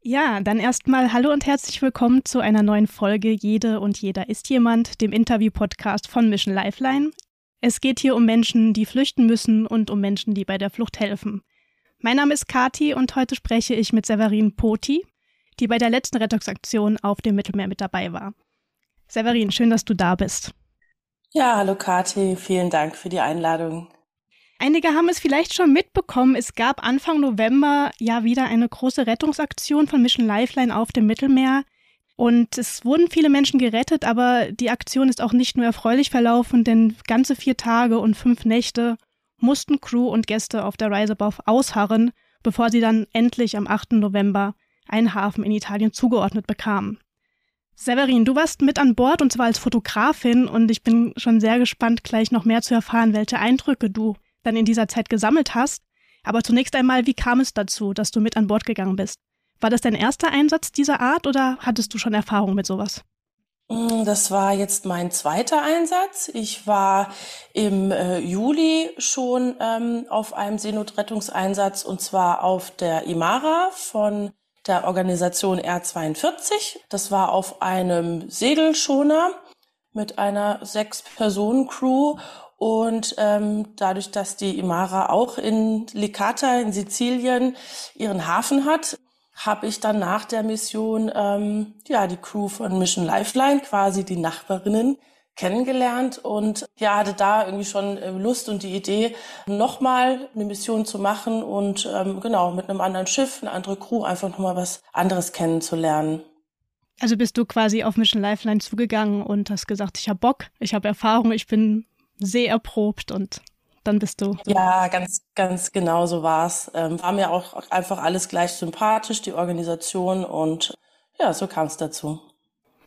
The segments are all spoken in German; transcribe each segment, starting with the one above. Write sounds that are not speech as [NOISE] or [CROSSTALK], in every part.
Ja, dann erstmal hallo und herzlich willkommen zu einer neuen Folge Jede und jeder ist jemand, dem Interview-Podcast von Mission Lifeline. Es geht hier um Menschen, die flüchten müssen und um Menschen, die bei der Flucht helfen. Mein Name ist Kati und heute spreche ich mit Severin Poti, die bei der letzten Rettungsaktion auf dem Mittelmeer mit dabei war. Severin, schön, dass du da bist. Ja, hallo Kati, vielen Dank für die Einladung. Einige haben es vielleicht schon mitbekommen, es gab Anfang November ja wieder eine große Rettungsaktion von Mission Lifeline auf dem Mittelmeer. Und es wurden viele Menschen gerettet, aber die Aktion ist auch nicht nur erfreulich verlaufen, denn ganze vier Tage und fünf Nächte mussten Crew und Gäste auf der Rise Above ausharren, bevor sie dann endlich am 8. November einen Hafen in Italien zugeordnet bekamen. Severin, du warst mit an Bord und zwar als Fotografin und ich bin schon sehr gespannt, gleich noch mehr zu erfahren, welche Eindrücke du dann in dieser Zeit gesammelt hast. Aber zunächst einmal, wie kam es dazu, dass du mit an Bord gegangen bist? War das dein erster Einsatz dieser Art oder hattest du schon Erfahrung mit sowas? Mm, das war jetzt mein zweiter Einsatz. Ich war im äh, Juli schon ähm, auf einem Seenotrettungseinsatz und zwar auf der Imara von der Organisation R42. Das war auf einem Segelschoner mit einer Sechs-Personen-Crew und ähm, dadurch, dass die Imara auch in Licata in Sizilien ihren Hafen hat, habe ich dann nach der Mission ähm, ja die Crew von Mission Lifeline, quasi die Nachbarinnen, kennengelernt und ja hatte da irgendwie schon äh, Lust und die Idee, nochmal eine Mission zu machen und ähm, genau mit einem anderen Schiff, eine andere Crew einfach nochmal was anderes kennenzulernen. Also bist du quasi auf Mission Lifeline zugegangen und hast gesagt, ich habe Bock, ich habe Erfahrung, ich bin sehr erprobt und dann bist du. Ja, ganz, ganz genau so war's. Ähm, war mir auch einfach alles gleich sympathisch, die Organisation und ja, so kam es dazu.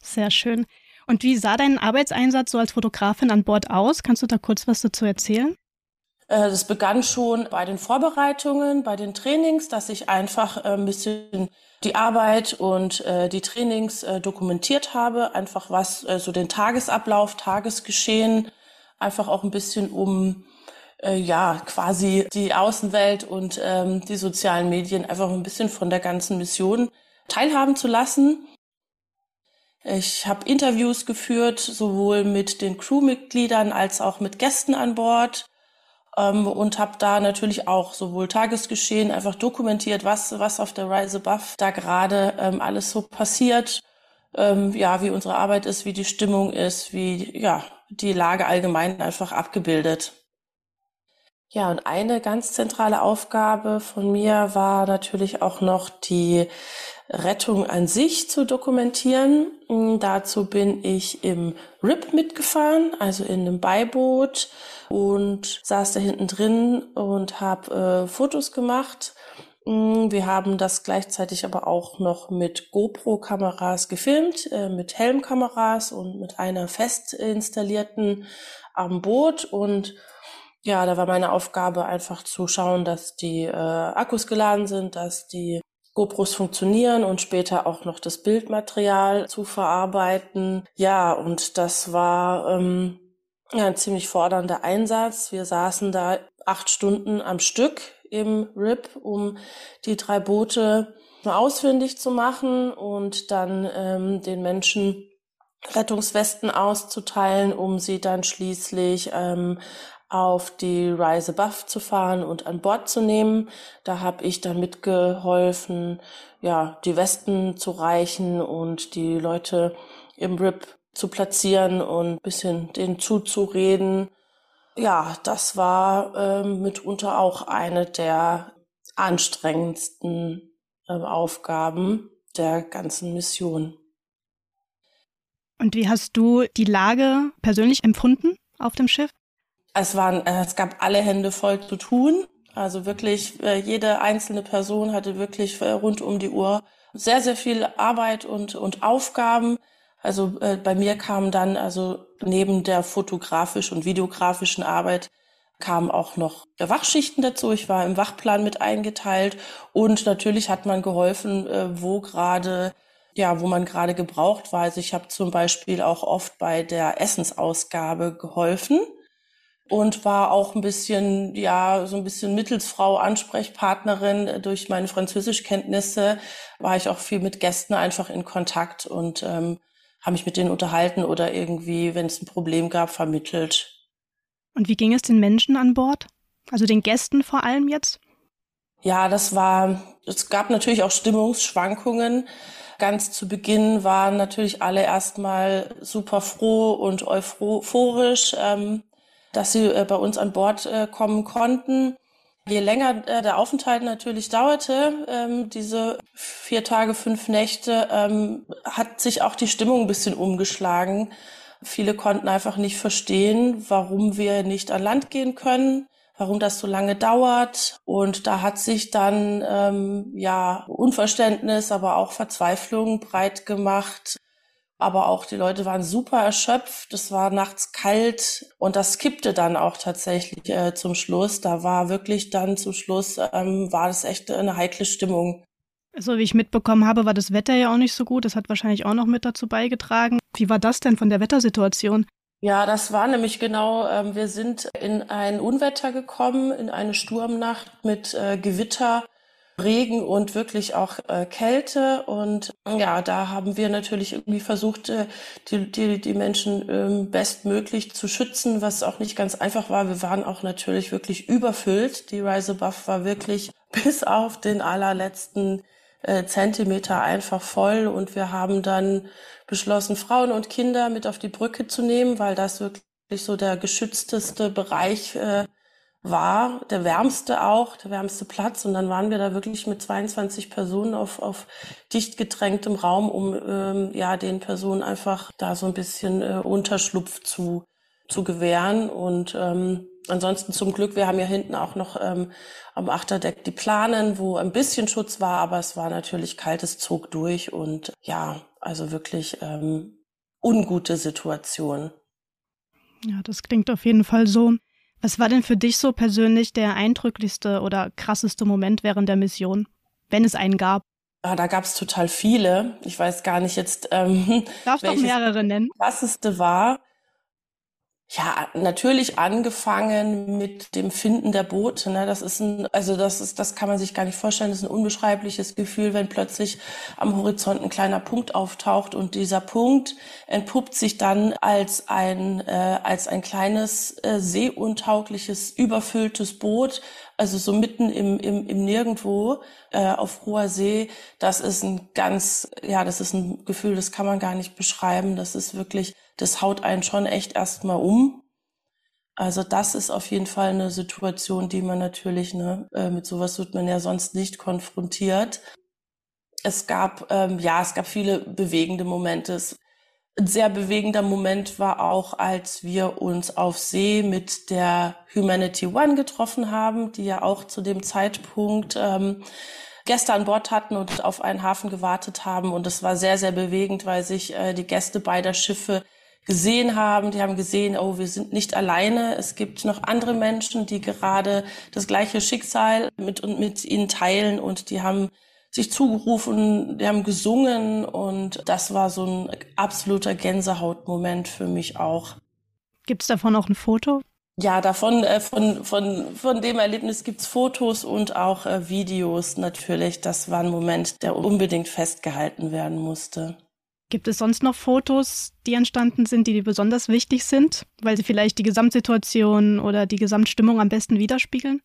Sehr schön. Und wie sah dein Arbeitseinsatz so als Fotografin an Bord aus? Kannst du da kurz was dazu erzählen? Äh, das begann schon bei den Vorbereitungen, bei den Trainings, dass ich einfach äh, ein bisschen die Arbeit und äh, die Trainings dokumentiert habe, einfach was so den Tagesablauf, Tagesgeschehen einfach auch ein bisschen um äh, ja quasi die Außenwelt und ähm, die sozialen Medien einfach ein bisschen von der ganzen Mission teilhaben zu lassen. Ich habe Interviews geführt, sowohl mit den Crewmitgliedern als auch mit Gästen an Bord ähm, und habe da natürlich auch sowohl Tagesgeschehen einfach dokumentiert, was was auf der Rise Above da gerade ähm, alles so passiert, ähm, ja wie unsere Arbeit ist, wie die Stimmung ist, wie ja die Lage allgemein einfach abgebildet. Ja, und eine ganz zentrale Aufgabe von mir war natürlich auch noch die Rettung an sich zu dokumentieren. Hm, dazu bin ich im RIP mitgefahren, also in einem Beiboot und saß da hinten drin und habe äh, Fotos gemacht wir haben das gleichzeitig aber auch noch mit GoPro-Kameras gefilmt, äh, mit Helmkameras und mit einer fest installierten am Boot. Und ja, da war meine Aufgabe einfach zu schauen, dass die äh, Akkus geladen sind, dass die GoPros funktionieren und später auch noch das Bildmaterial zu verarbeiten. Ja, und das war ähm, ein ziemlich fordernder Einsatz. Wir saßen da acht Stunden am Stück im RIP, um die drei Boote ausfindig zu machen und dann ähm, den Menschen Rettungswesten auszuteilen, um sie dann schließlich ähm, auf die Rise Above zu fahren und an Bord zu nehmen. Da habe ich dann mitgeholfen, ja, die Westen zu reichen und die Leute im RIP zu platzieren und bisschen denen zuzureden ja, das war ähm, mitunter auch eine der anstrengendsten äh, Aufgaben der ganzen Mission. Und wie hast du die Lage persönlich empfunden auf dem Schiff? Es waren, äh, es gab alle Hände voll zu tun. Also wirklich, äh, jede einzelne Person hatte wirklich äh, rund um die Uhr sehr, sehr viel Arbeit und, und Aufgaben. Also äh, bei mir kam dann also neben der fotografisch und videografischen Arbeit kamen auch noch Wachschichten dazu. Ich war im Wachplan mit eingeteilt und natürlich hat man geholfen, äh, wo gerade ja, wo man gerade gebraucht war. Also ich habe zum Beispiel auch oft bei der Essensausgabe geholfen. und war auch ein bisschen, ja, so ein bisschen Mittelsfrau, Ansprechpartnerin. Durch meine Französischkenntnisse war ich auch viel mit Gästen einfach in Kontakt und ähm, habe mich mit denen unterhalten oder irgendwie, wenn es ein Problem gab, vermittelt. Und wie ging es den Menschen an Bord? Also den Gästen vor allem jetzt? Ja, das war, es gab natürlich auch Stimmungsschwankungen. Ganz zu Beginn waren natürlich alle erstmal super froh und euphorisch, ähm, dass sie äh, bei uns an Bord äh, kommen konnten. Je länger äh, der Aufenthalt natürlich dauerte, ähm, diese vier Tage, fünf Nächte, ähm, hat sich auch die Stimmung ein bisschen umgeschlagen. Viele konnten einfach nicht verstehen, warum wir nicht an Land gehen können, warum das so lange dauert. Und da hat sich dann ähm, ja Unverständnis, aber auch Verzweiflung breit gemacht. Aber auch die Leute waren super erschöpft. Es war nachts kalt und das kippte dann auch tatsächlich äh, zum Schluss. Da war wirklich dann zum Schluss ähm, war das echt eine heikle Stimmung. So wie ich mitbekommen habe, war das Wetter ja auch nicht so gut. Das hat wahrscheinlich auch noch mit dazu beigetragen. Wie war das denn von der Wettersituation? Ja, das war nämlich genau, ähm, wir sind in ein Unwetter gekommen, in eine Sturmnacht mit äh, Gewitter, Regen und wirklich auch äh, Kälte. Und ja, da haben wir natürlich irgendwie versucht, äh, die, die, die Menschen ähm, bestmöglich zu schützen, was auch nicht ganz einfach war. Wir waren auch natürlich wirklich überfüllt. Die Rise Above war wirklich [LAUGHS] bis auf den allerletzten äh, Zentimeter einfach voll und wir haben dann beschlossen, Frauen und Kinder mit auf die Brücke zu nehmen, weil das wirklich so der geschützteste Bereich äh, war, der wärmste auch, der wärmste Platz. Und dann waren wir da wirklich mit 22 Personen auf, auf dicht gedrängtem Raum, um ähm, ja den Personen einfach da so ein bisschen äh, Unterschlupf zu, zu gewähren. Und ähm, ansonsten zum Glück, wir haben ja hinten auch noch ähm, am Achterdeck die Planen, wo ein bisschen Schutz war, aber es war natürlich kaltes Zug durch und ja, also wirklich ähm, ungute Situation. Ja, das klingt auf jeden Fall so. Was war denn für dich so persönlich der eindrücklichste oder krasseste Moment während der Mission, wenn es einen gab? Ah, da gab es total viele. Ich weiß gar nicht jetzt, ähm, [LAUGHS] Darf doch mehrere nennen. krasseste war. Ja, natürlich angefangen mit dem Finden der Boote. Ne? Das ist ein, also das ist, das kann man sich gar nicht vorstellen. Das ist ein unbeschreibliches Gefühl, wenn plötzlich am Horizont ein kleiner Punkt auftaucht und dieser Punkt entpuppt sich dann als ein äh, als ein kleines äh, seeuntaugliches überfülltes Boot, also so mitten im im, im Nirgendwo äh, auf hoher See. Das ist ein ganz, ja, das ist ein Gefühl, das kann man gar nicht beschreiben. Das ist wirklich das haut einen schon echt erstmal um. Also das ist auf jeden Fall eine Situation, die man natürlich, ne, äh, mit sowas wird man ja sonst nicht konfrontiert. Es gab, ähm, ja, es gab viele bewegende Momente. Ein sehr bewegender Moment war auch, als wir uns auf See mit der Humanity One getroffen haben, die ja auch zu dem Zeitpunkt ähm, Gäste an Bord hatten und auf einen Hafen gewartet haben. Und es war sehr, sehr bewegend, weil sich äh, die Gäste beider Schiffe gesehen haben. Die haben gesehen, oh, wir sind nicht alleine. Es gibt noch andere Menschen, die gerade das gleiche Schicksal mit und mit ihnen teilen und die haben sich zugerufen, die haben gesungen und das war so ein absoluter Gänsehautmoment für mich auch. Gibt es davon auch ein Foto? Ja, davon, äh, von, von, von dem Erlebnis gibt's Fotos und auch äh, Videos natürlich. Das war ein Moment, der unbedingt festgehalten werden musste. Gibt es sonst noch Fotos, die entstanden sind, die dir besonders wichtig sind, weil sie vielleicht die Gesamtsituation oder die Gesamtstimmung am besten widerspiegeln?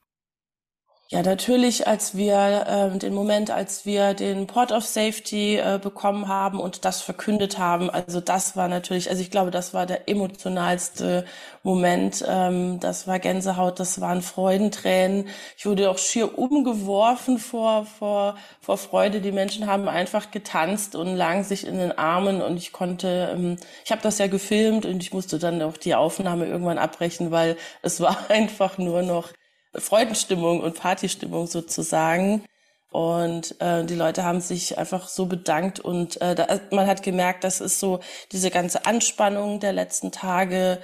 Ja, natürlich, als wir äh, den Moment, als wir den Port of Safety äh, bekommen haben und das verkündet haben, also das war natürlich, also ich glaube, das war der emotionalste Moment. Ähm, das war Gänsehaut, das waren Freudentränen. Ich wurde auch schier umgeworfen vor vor vor Freude. Die Menschen haben einfach getanzt und lagen sich in den Armen und ich konnte, ähm, ich habe das ja gefilmt und ich musste dann auch die Aufnahme irgendwann abbrechen, weil es [LAUGHS] war einfach nur noch Freudenstimmung und Partystimmung sozusagen. Und äh, die Leute haben sich einfach so bedankt und äh, da, man hat gemerkt, das ist so diese ganze Anspannung der letzten Tage,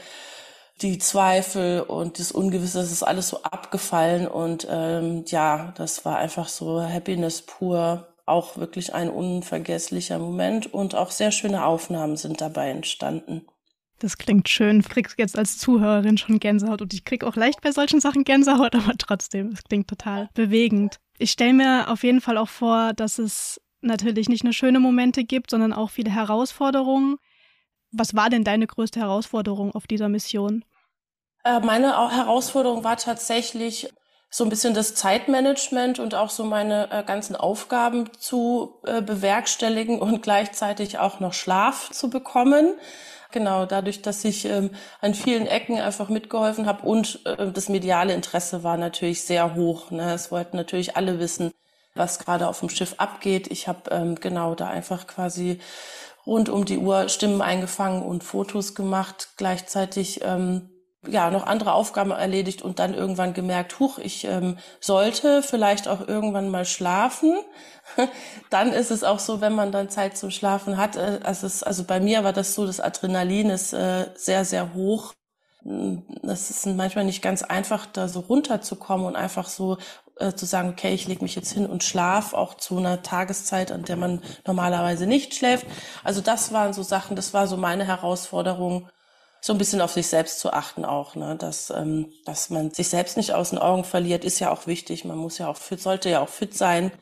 die Zweifel und das Ungewisse, das ist alles so abgefallen und ähm, ja, das war einfach so Happiness pur, auch wirklich ein unvergesslicher Moment und auch sehr schöne Aufnahmen sind dabei entstanden. Das klingt schön. Ich krieg jetzt als Zuhörerin schon Gänsehaut und ich krieg auch leicht bei solchen Sachen Gänsehaut, [LAUGHS] aber trotzdem, es klingt total bewegend. Ich stelle mir auf jeden Fall auch vor, dass es natürlich nicht nur schöne Momente gibt, sondern auch viele Herausforderungen. Was war denn deine größte Herausforderung auf dieser Mission? Äh, meine Herausforderung war tatsächlich so ein bisschen das Zeitmanagement und auch so meine äh, ganzen Aufgaben zu äh, bewerkstelligen und gleichzeitig auch noch Schlaf zu bekommen. Genau, dadurch, dass ich ähm, an vielen Ecken einfach mitgeholfen habe und äh, das mediale Interesse war natürlich sehr hoch. Ne? Es wollten natürlich alle wissen, was gerade auf dem Schiff abgeht. Ich habe ähm, genau da einfach quasi rund um die Uhr Stimmen eingefangen und Fotos gemacht. Gleichzeitig ähm, ja noch andere Aufgaben erledigt und dann irgendwann gemerkt, huch, ich ähm, sollte vielleicht auch irgendwann mal schlafen. [LAUGHS] dann ist es auch so, wenn man dann Zeit zum Schlafen hat. Äh, also, es, also bei mir war das so, das Adrenalin ist äh, sehr, sehr hoch. Das ist manchmal nicht ganz einfach, da so runterzukommen und einfach so äh, zu sagen, okay, ich lege mich jetzt hin und schlaf, auch zu einer Tageszeit, an der man normalerweise nicht schläft. Also das waren so Sachen, das war so meine Herausforderung, so ein bisschen auf sich selbst zu achten auch, ne? dass, ähm, dass man sich selbst nicht aus den Augen verliert, ist ja auch wichtig. Man muss ja auch fit, sollte ja auch fit sein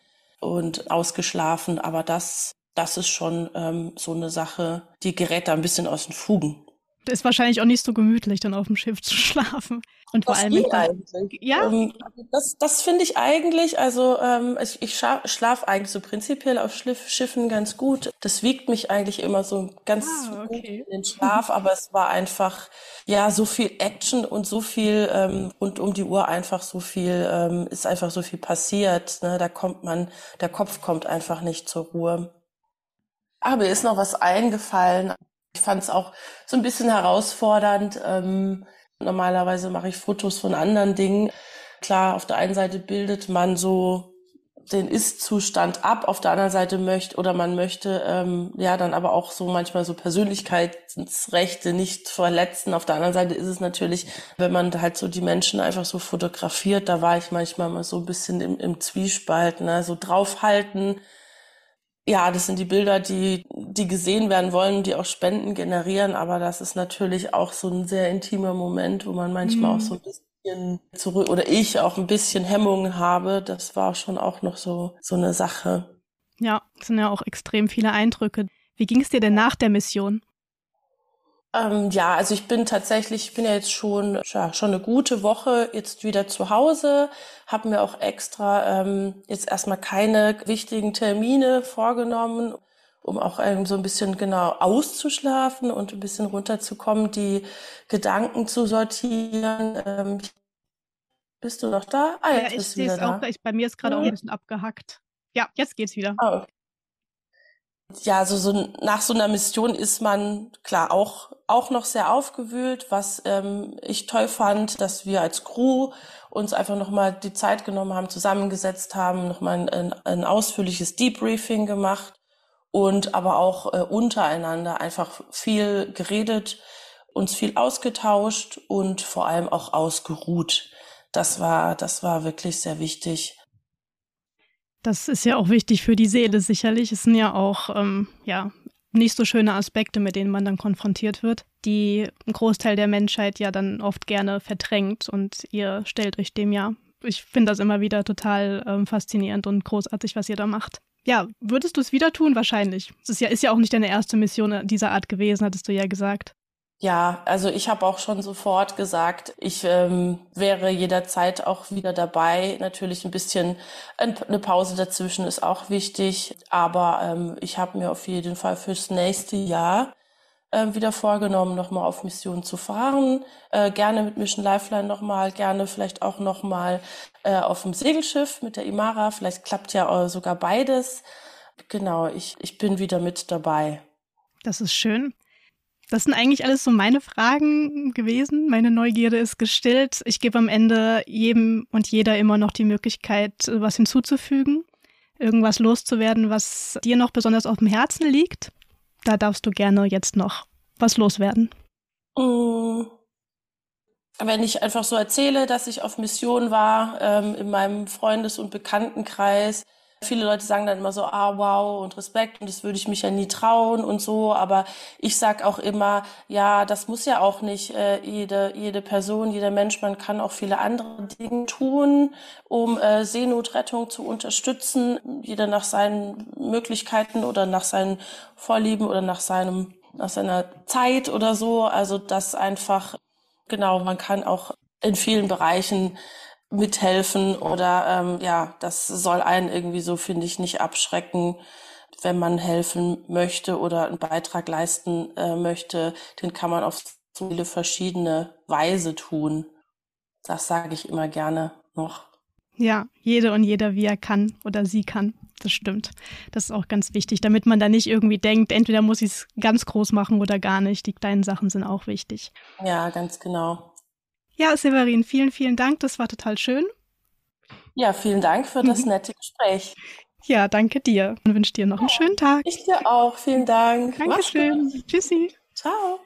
und ausgeschlafen. Aber das, das ist schon ähm, so eine Sache, die gerät da ein bisschen aus den Fugen. Ist wahrscheinlich auch nicht so gemütlich, dann auf dem Schiff zu schlafen. Und vor allem. Eigentlich. Ja. Ähm, das das finde ich eigentlich, also ähm, ich, ich schlafe eigentlich so prinzipiell auf Schiffen ganz gut. Das wiegt mich eigentlich immer so ganz ah, okay. gut in den Schlaf, [LAUGHS] aber es war einfach, ja, so viel Action und so viel ähm, rund um die Uhr einfach so viel, ähm, ist einfach so viel passiert. Ne? Da kommt man, der Kopf kommt einfach nicht zur Ruhe. Aber mir ist noch was eingefallen. Ich fand es auch so ein bisschen herausfordernd. Ähm, normalerweise mache ich Fotos von anderen Dingen. Klar, auf der einen Seite bildet man so den Ist-Zustand ab, auf der anderen Seite möchte oder man möchte ähm, ja dann aber auch so manchmal so Persönlichkeitsrechte nicht verletzen. Auf der anderen Seite ist es natürlich, wenn man halt so die Menschen einfach so fotografiert, da war ich manchmal mal so ein bisschen im, im Zwiespalt, ne? so draufhalten, ja, das sind die Bilder, die, die gesehen werden wollen, die auch Spenden generieren, aber das ist natürlich auch so ein sehr intimer Moment, wo man manchmal mhm. auch so ein bisschen zurück oder ich auch ein bisschen Hemmungen habe. Das war schon auch noch so, so eine Sache. Ja, es sind ja auch extrem viele Eindrücke. Wie ging es dir denn nach der Mission? Ähm, ja, also ich bin tatsächlich, ich bin ja jetzt schon, ja, schon eine gute Woche jetzt wieder zu Hause, habe mir auch extra ähm, jetzt erstmal keine wichtigen Termine vorgenommen, um auch ähm, so ein bisschen genau auszuschlafen und ein bisschen runterzukommen, die Gedanken zu sortieren. Ähm, bist du noch da? Ah, jetzt ja, bist du wieder da. Auch, ich, bei mir ist gerade mhm. auch ein bisschen abgehackt. Ja, jetzt geht's wieder. Oh, okay ja, so, so nach so einer Mission ist man klar auch auch noch sehr aufgewühlt, was ähm, ich toll fand, dass wir als Crew uns einfach nochmal die Zeit genommen haben, zusammengesetzt haben, nochmal ein, ein ausführliches Debriefing gemacht und aber auch äh, untereinander einfach viel geredet, uns viel ausgetauscht und vor allem auch ausgeruht. Das war, das war wirklich sehr wichtig. Das ist ja auch wichtig für die Seele sicherlich. Es sind ja auch ähm, ja, nicht so schöne Aspekte, mit denen man dann konfrontiert wird, die ein Großteil der Menschheit ja dann oft gerne verdrängt und ihr stellt euch dem ja. Ich finde das immer wieder total ähm, faszinierend und großartig, was ihr da macht. Ja, würdest du es wieder tun? Wahrscheinlich. Es ist ja, ist ja auch nicht deine erste Mission dieser Art gewesen, hattest du ja gesagt. Ja, also ich habe auch schon sofort gesagt, ich ähm, wäre jederzeit auch wieder dabei. Natürlich ein bisschen eine Pause dazwischen ist auch wichtig, aber ähm, ich habe mir auf jeden Fall fürs nächste Jahr äh, wieder vorgenommen, nochmal auf Mission zu fahren. Äh, gerne mit Mission Lifeline nochmal, gerne vielleicht auch nochmal äh, auf dem Segelschiff mit der Imara. Vielleicht klappt ja sogar beides. Genau, ich, ich bin wieder mit dabei. Das ist schön. Das sind eigentlich alles so meine Fragen gewesen. Meine Neugierde ist gestillt. Ich gebe am Ende jedem und jeder immer noch die Möglichkeit, was hinzuzufügen, irgendwas loszuwerden, was dir noch besonders auf dem Herzen liegt. Da darfst du gerne jetzt noch was loswerden. Mm. Wenn ich einfach so erzähle, dass ich auf Mission war ähm, in meinem Freundes- und Bekanntenkreis, Viele Leute sagen dann immer so, ah wow und Respekt und das würde ich mich ja nie trauen und so. Aber ich sag auch immer, ja, das muss ja auch nicht äh, jede, jede Person, jeder Mensch, man kann auch viele andere Dinge tun, um äh, Seenotrettung zu unterstützen. Jeder nach seinen Möglichkeiten oder nach seinen Vorlieben oder nach seinem, nach seiner Zeit oder so. Also das einfach, genau, man kann auch in vielen Bereichen mithelfen oder ähm, ja, das soll einen irgendwie so, finde ich, nicht abschrecken, wenn man helfen möchte oder einen Beitrag leisten äh, möchte, den kann man auf so viele verschiedene Weise tun. Das sage ich immer gerne noch. Ja, jede und jeder, wie er kann oder sie kann. Das stimmt. Das ist auch ganz wichtig, damit man da nicht irgendwie denkt, entweder muss ich es ganz groß machen oder gar nicht. Die kleinen Sachen sind auch wichtig. Ja, ganz genau. Ja, Severin, vielen, vielen Dank. Das war total schön. Ja, vielen Dank für das mhm. nette Gespräch. Ja, danke dir und wünsche dir noch einen schönen Tag. Ich dir auch. Vielen Dank. Dankeschön. Tschüssi. Ciao.